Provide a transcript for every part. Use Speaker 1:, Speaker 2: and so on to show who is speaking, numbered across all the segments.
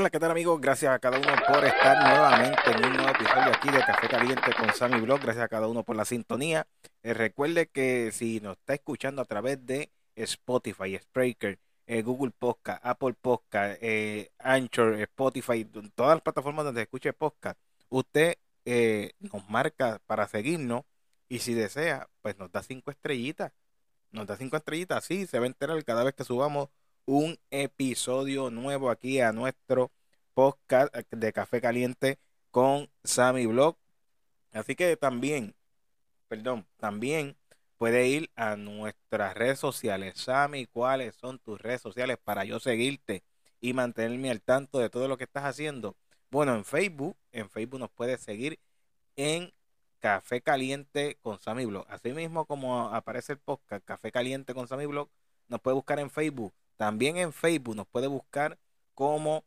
Speaker 1: Hola, ¿qué tal amigos? Gracias a cada uno por estar nuevamente en un nuevo episodio aquí de Café Caliente con Sammy Blog. Gracias a cada uno por la sintonía. Eh, recuerde que si nos está escuchando a través de Spotify, Spreaker, eh, Google Podcast, Apple Podcast, eh, Anchor, Spotify, todas las plataformas donde escuche podcast, usted nos marca para seguirnos y si desea, pues nos da cinco estrellitas. Nos da cinco estrellitas, sí, se va a enterar cada vez que subamos un episodio nuevo aquí a nuestro podcast de Café Caliente con Sammy Blog. Así que también, perdón, también puede ir a nuestras redes sociales. Sammy, ¿cuáles son tus redes sociales para yo seguirte y mantenerme al tanto de todo lo que estás haciendo? Bueno, en Facebook, en Facebook nos puedes seguir en Café Caliente con Sammy Blog. Así mismo como aparece el podcast Café Caliente con Sammy Blog, nos puede buscar en Facebook también en Facebook nos puede buscar como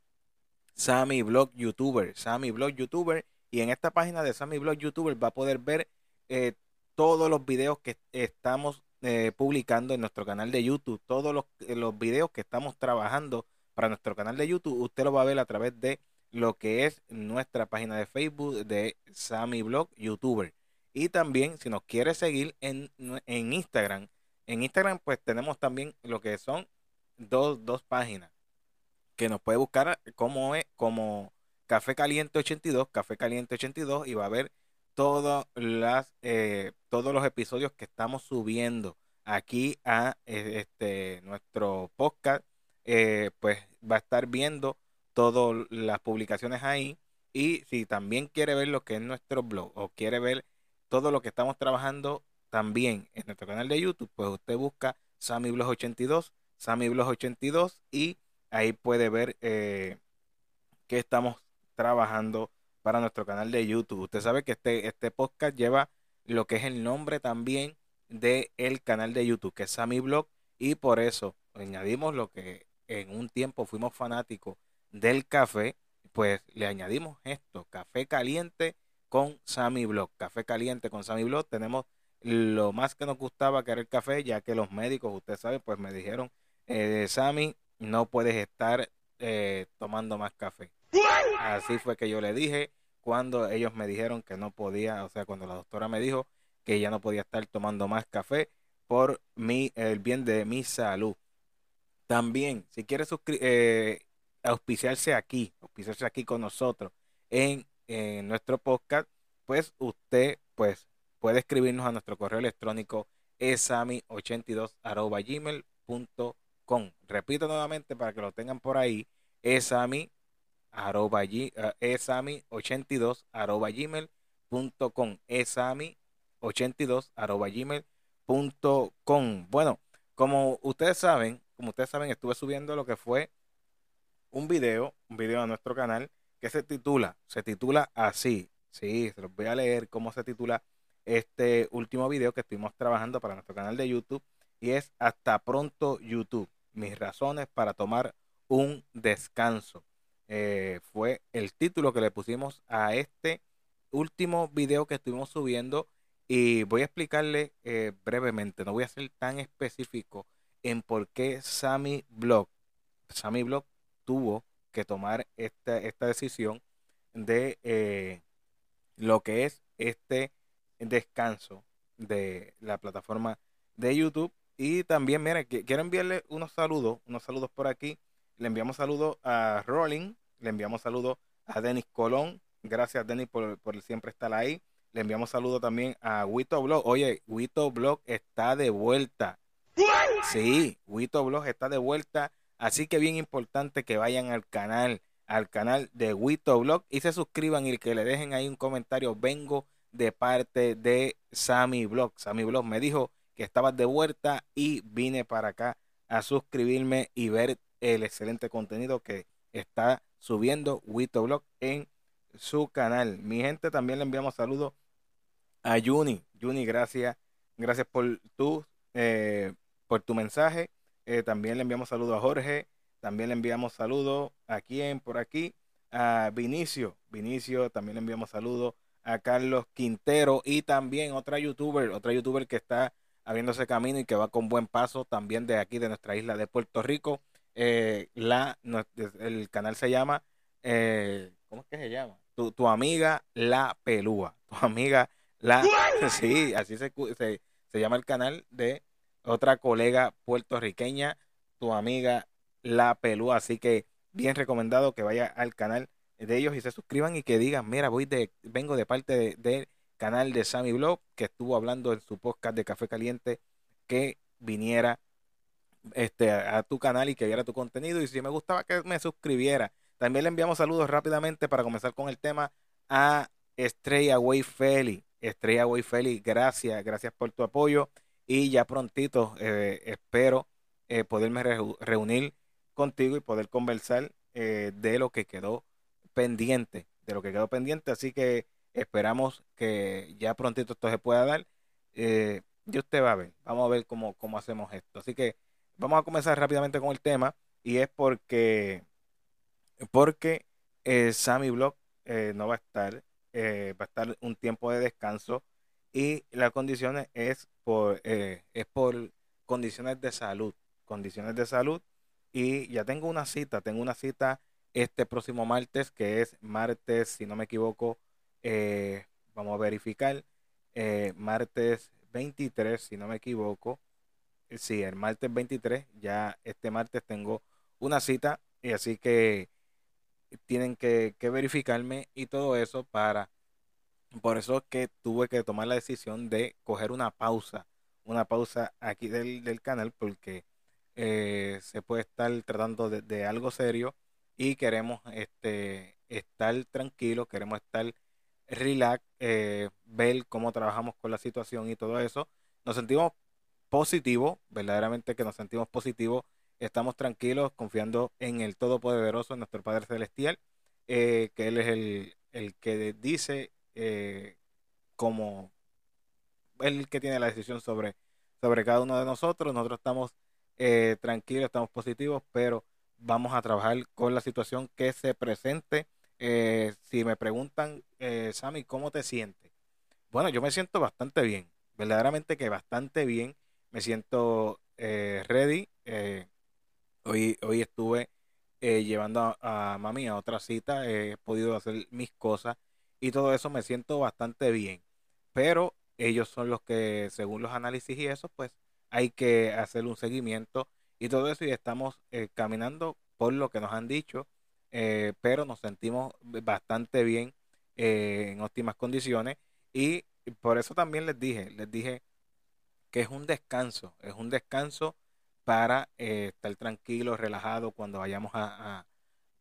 Speaker 1: Sammy Blog YouTuber, Sammy Blog YouTuber. Y en esta página de Sammy Blog YouTuber va a poder ver eh, todos los videos que estamos eh, publicando en nuestro canal de YouTube, todos los, eh, los videos que estamos trabajando para nuestro canal de YouTube, usted lo va a ver a través de lo que es nuestra página de Facebook de Sammy Blog YouTuber. Y también, si nos quiere seguir en, en Instagram, en Instagram pues tenemos también lo que son dos, dos páginas que nos puede buscar como, es, como Café Caliente 82, Café Caliente 82 y va a ver todas las, eh, todos los episodios que estamos subiendo aquí a eh, este, nuestro podcast. Eh, pues va a estar viendo todas las publicaciones ahí. Y si también quiere ver lo que es nuestro blog o quiere ver todo lo que estamos trabajando también en nuestro canal de YouTube, pues usted busca Sammy Blog 82 Sammy 82 y ahí puede ver eh, que estamos trabajando para nuestro canal de YouTube. Usted sabe que este, este podcast lleva lo que es el nombre también del el canal de YouTube, que es Sammy Blog, y por eso añadimos lo que en un tiempo fuimos fanáticos del café, pues le añadimos esto, café caliente con Sammy Blog. Café caliente con Sammy Blog. Tenemos lo más que nos gustaba que era el café, ya que los médicos, usted sabe, pues me dijeron eh, Sammy, no puedes estar eh, tomando más café. Así fue que yo le dije cuando ellos me dijeron que no podía, o sea, cuando la doctora me dijo que ya no podía estar tomando más café por mi, el bien de mi salud. También, si quiere eh, auspiciarse aquí, auspiciarse aquí con nosotros en, nuestro podcast, pues usted pues puede escribirnos a nuestro correo electrónico esami82 gmail.com Repito nuevamente para que lo tengan por ahí. Esami, arroba, esami 82 arroba gmail.com. Esami 82 arroba gmail.com. Bueno, como ustedes saben, como ustedes saben, estuve subiendo lo que fue un video, un video a nuestro canal que se titula, se titula así. Sí, se los voy a leer cómo se titula este último video que estuvimos trabajando para nuestro canal de YouTube y es Hasta pronto YouTube mis razones para tomar un descanso. Eh, fue el título que le pusimos a este último video que estuvimos subiendo y voy a explicarle eh, brevemente, no voy a ser tan específico en por qué Sammy Blog, Sammy Blog tuvo que tomar esta, esta decisión de eh, lo que es este descanso de la plataforma de YouTube y también, miren, quiero enviarle unos saludos, unos saludos por aquí. Le enviamos saludos a Rolling, le enviamos saludos a Denis Colón. Gracias, Denis, por, siempre estar ahí. Le enviamos saludos también a Wito Blog. Oye, Wito Blog está de vuelta. Sí, Wito Blog está de vuelta. Así que bien importante que vayan al canal, al canal de Wito Blog y se suscriban y que le dejen ahí un comentario. Vengo de parte de Sammy Blog. Sammy Blog me dijo que estabas de vuelta y vine para acá a suscribirme y ver el excelente contenido que está subiendo Wito Blog en su canal. Mi gente, también le enviamos saludos a Juni. Juni, gracias. Gracias por tu, eh, por tu mensaje. Eh, también le enviamos saludos a Jorge. También le enviamos saludos a quien por aquí. A Vinicio. Vinicio, también le enviamos saludos a Carlos Quintero y también otra youtuber, otra youtuber que está abriéndose camino y que va con buen paso también de aquí, de nuestra isla de Puerto Rico. Eh, la, el canal se llama eh, ¿cómo es que se llama? Tu, tu amiga La Pelúa. Tu amiga La... Sí, así se, se, se llama el canal de otra colega puertorriqueña, tu amiga La Pelúa. Así que bien recomendado que vaya al canal de ellos y se suscriban y que digan, mira, voy de, vengo de parte del canal de Sammy Blog, que estuvo hablando en su podcast de Café Caliente, que viniera este, a, tu canal y que viera tu contenido. Y si me gustaba que me suscribiera. También le enviamos saludos rápidamente para comenzar con el tema a Estrella Way Feli. Estrella Way Feli, gracias, gracias por tu apoyo. Y ya prontito eh, espero eh, poderme reunir contigo y poder conversar eh, de lo que quedó pendiente, de lo que quedó pendiente. Así que esperamos que ya prontito esto se pueda dar. Eh, y usted va a ver, vamos a ver cómo, cómo hacemos esto. Así que vamos a comenzar rápidamente con el tema y es porque, porque eh, Sammy Block eh, no va a estar, eh, va a estar un tiempo de descanso y las condiciones es por, es por condiciones de salud, condiciones de salud y ya tengo una cita, tengo una cita este próximo martes que es martes, si no me equivoco, vamos a verificar, martes 23, si no me equivoco. Eh, sí, el martes 23, ya este martes tengo una cita y así que tienen que, verificarme y todo eso para... Por eso es que tuve que tomar la decisión de coger una pausa, una pausa aquí del, canal porque eh, se puede estar tratando de, algo serio y queremos este, estar tranquilos, queremos estar relax, eh, ver cómo trabajamos con la situación y todo eso. Nos sentimos positivos, verdaderamente que nos sentimos positivos, estamos tranquilos, confiando en el Todopoderoso, en nuestro Padre Celestial, eh, que Él es el, el que dice eh, como el que tiene la decisión sobre, sobre cada uno de nosotros. Nosotros estamos tranquilos, estamos positivos, pero vamos a trabajar con la situación que se presente eh, si me preguntan, eh, Sammy, ¿cómo te sientes? Bueno, yo me siento bastante bien, verdaderamente que bastante bien. Me siento eh, ready. Eh, hoy, hoy estuve llevando a, mami a otra cita, he podido hacer mis cosas y todo eso me siento bastante bien. Pero ellos son los que, según los análisis y eso, pues hay que hacer un seguimiento y todo eso y estamos caminando por lo que nos han dicho eh, pero nos sentimos bastante bien eh, en óptimas condiciones y por eso también les dije, les dije que es un descanso, es un descanso para eh, estar tranquilo, relajado cuando vayamos a,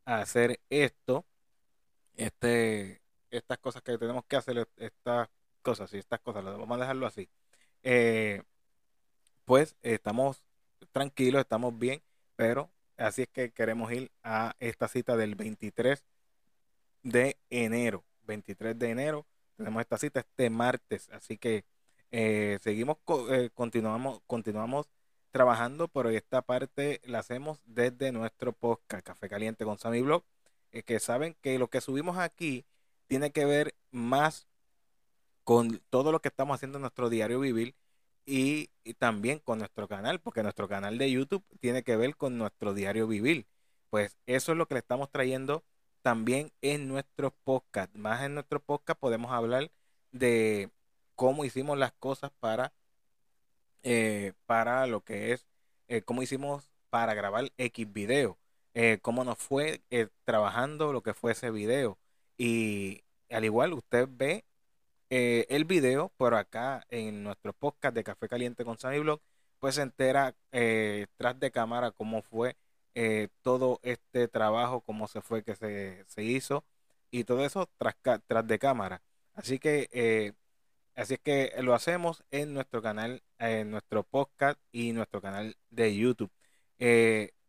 Speaker 1: hacer esto, este, estas cosas que tenemos que hacer, estas cosas, y estas cosas, vamos a dejarlo así. pues estamos tranquilos, estamos bien, pero Así es que queremos ir a esta cita del 23 de enero. 23 de enero tenemos esta cita este martes. Así que eh, seguimos, eh, continuamos, continuamos trabajando, pero esta parte la hacemos desde nuestro podcast Café Caliente con Sammy Blog. Eh, que saben que lo que subimos aquí tiene que ver más con todo lo que estamos haciendo en nuestro diario vivir y, también con nuestro canal, porque nuestro canal de YouTube tiene que ver con nuestro diario vivir. Pues eso es lo que le estamos trayendo también en nuestro podcast. Más en nuestro podcast podemos hablar de cómo hicimos las cosas para, eh, para lo que es, eh, cómo hicimos para grabar X video, eh, cómo nos fue trabajando lo que fue ese video. Y al igual usted ve eh, el video, pero acá en nuestro podcast de Café Caliente con Sammy Blog, pues se entera eh, tras de cámara cómo fue eh, todo este trabajo, cómo se fue que se, se hizo y todo eso tras, tras de cámara. Así que, así es que lo hacemos en nuestro canal, en nuestro podcast y nuestro canal de YouTube.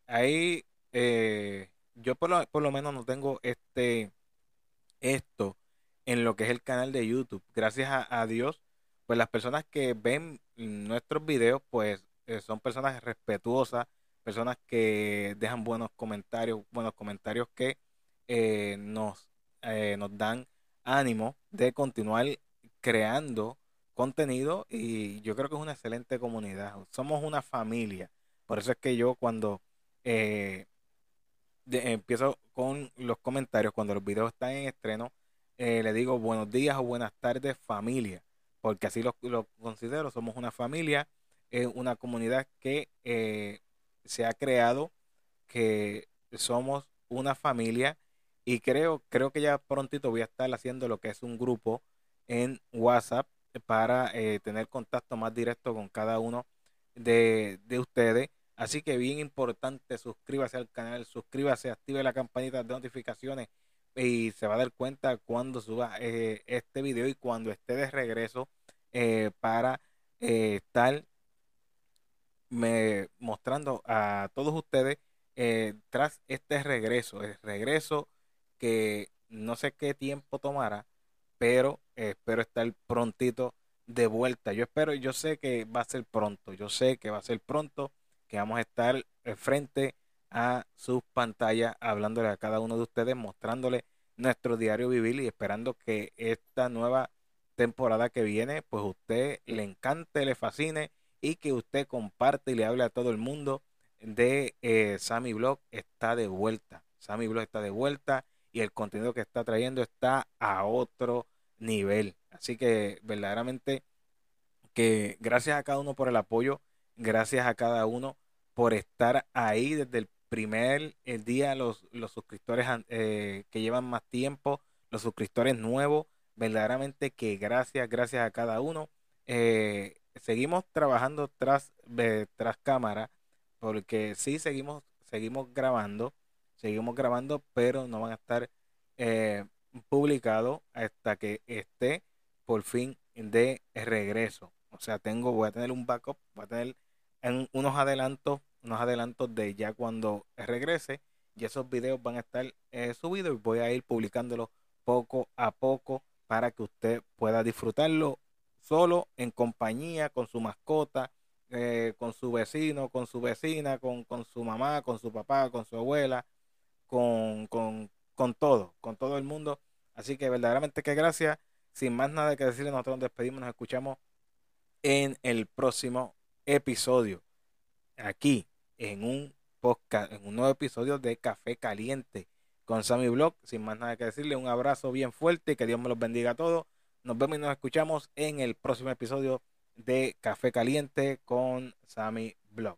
Speaker 1: ahí yo por lo, por lo menos no tengo este esto en lo que es el canal de YouTube. Gracias a, Dios, pues las personas que ven nuestros videos, pues eh, son personas respetuosas, personas que dejan buenos comentarios, buenos comentarios que eh, nos, eh, nos dan ánimo de continuar creando contenido y yo creo que es una excelente comunidad. Somos una familia. Por eso es que yo cuando empiezo con los comentarios cuando los videos están en estreno. Eh, le digo buenos días o buenas tardes familia, porque así lo, considero. Somos una familia, es una comunidad que eh, se ha creado, que somos una familia y creo, creo que ya prontito voy a estar haciendo lo que es un grupo en WhatsApp para eh, tener contacto más directo con cada uno de, de ustedes. Así que bien importante, suscríbase al canal, suscríbase, active la campanita de notificaciones y se va a dar cuenta cuando suba eh, este video y cuando esté de regreso eh, para estar me, mostrando a todos ustedes tras este regreso, el regreso que no sé qué tiempo tomará, pero espero estar prontito de vuelta. Yo espero, yo sé que va a ser pronto, yo sé que va a ser pronto, que vamos a estar eh, frente a sus pantallas hablándole a cada uno de ustedes, mostrándole nuestro diario vivir y esperando que esta nueva temporada que viene, pues usted le encante, le fascine y que usted comparte y le hable a todo el mundo de eh, Sammy Blog está de vuelta. Sammy Blog está de vuelta y el contenido que está trayendo está a otro nivel. Así que verdaderamente que gracias a cada uno por el apoyo, gracias a cada uno por estar ahí desde el primer el día, los, los suscriptores eh, que llevan más tiempo, los suscriptores nuevos, verdaderamente que gracias, gracias a cada uno. Eh, seguimos trabajando tras, tras cámara, porque sí seguimos, seguimos grabando, seguimos grabando, pero no van a estar eh, publicados hasta que esté por fin de regreso. O sea, tengo, voy a tener un backup, voy a tener en unos adelantos, unos adelantos de ya cuando regrese. Y esos videos van a estar eh, subidos y voy a ir publicándolos poco a poco para que usted pueda disfrutarlo solo en compañía con su mascota, eh, con su vecino, con su vecina, con, con, su mamá, con su papá, con su abuela, con, con, con todo, con todo el mundo. Así que verdaderamente que gracias. Sin más nada que decirle, nosotros nos despedimos, nos escuchamos en el próximo episodio. Aquí, en un podcast, en un nuevo episodio de Café Caliente con Sammy Blog. Sin más nada que decirle, un abrazo bien fuerte que Dios me los bendiga a todos. Nos vemos y nos escuchamos en el próximo episodio de Café Caliente con Sammy Blog.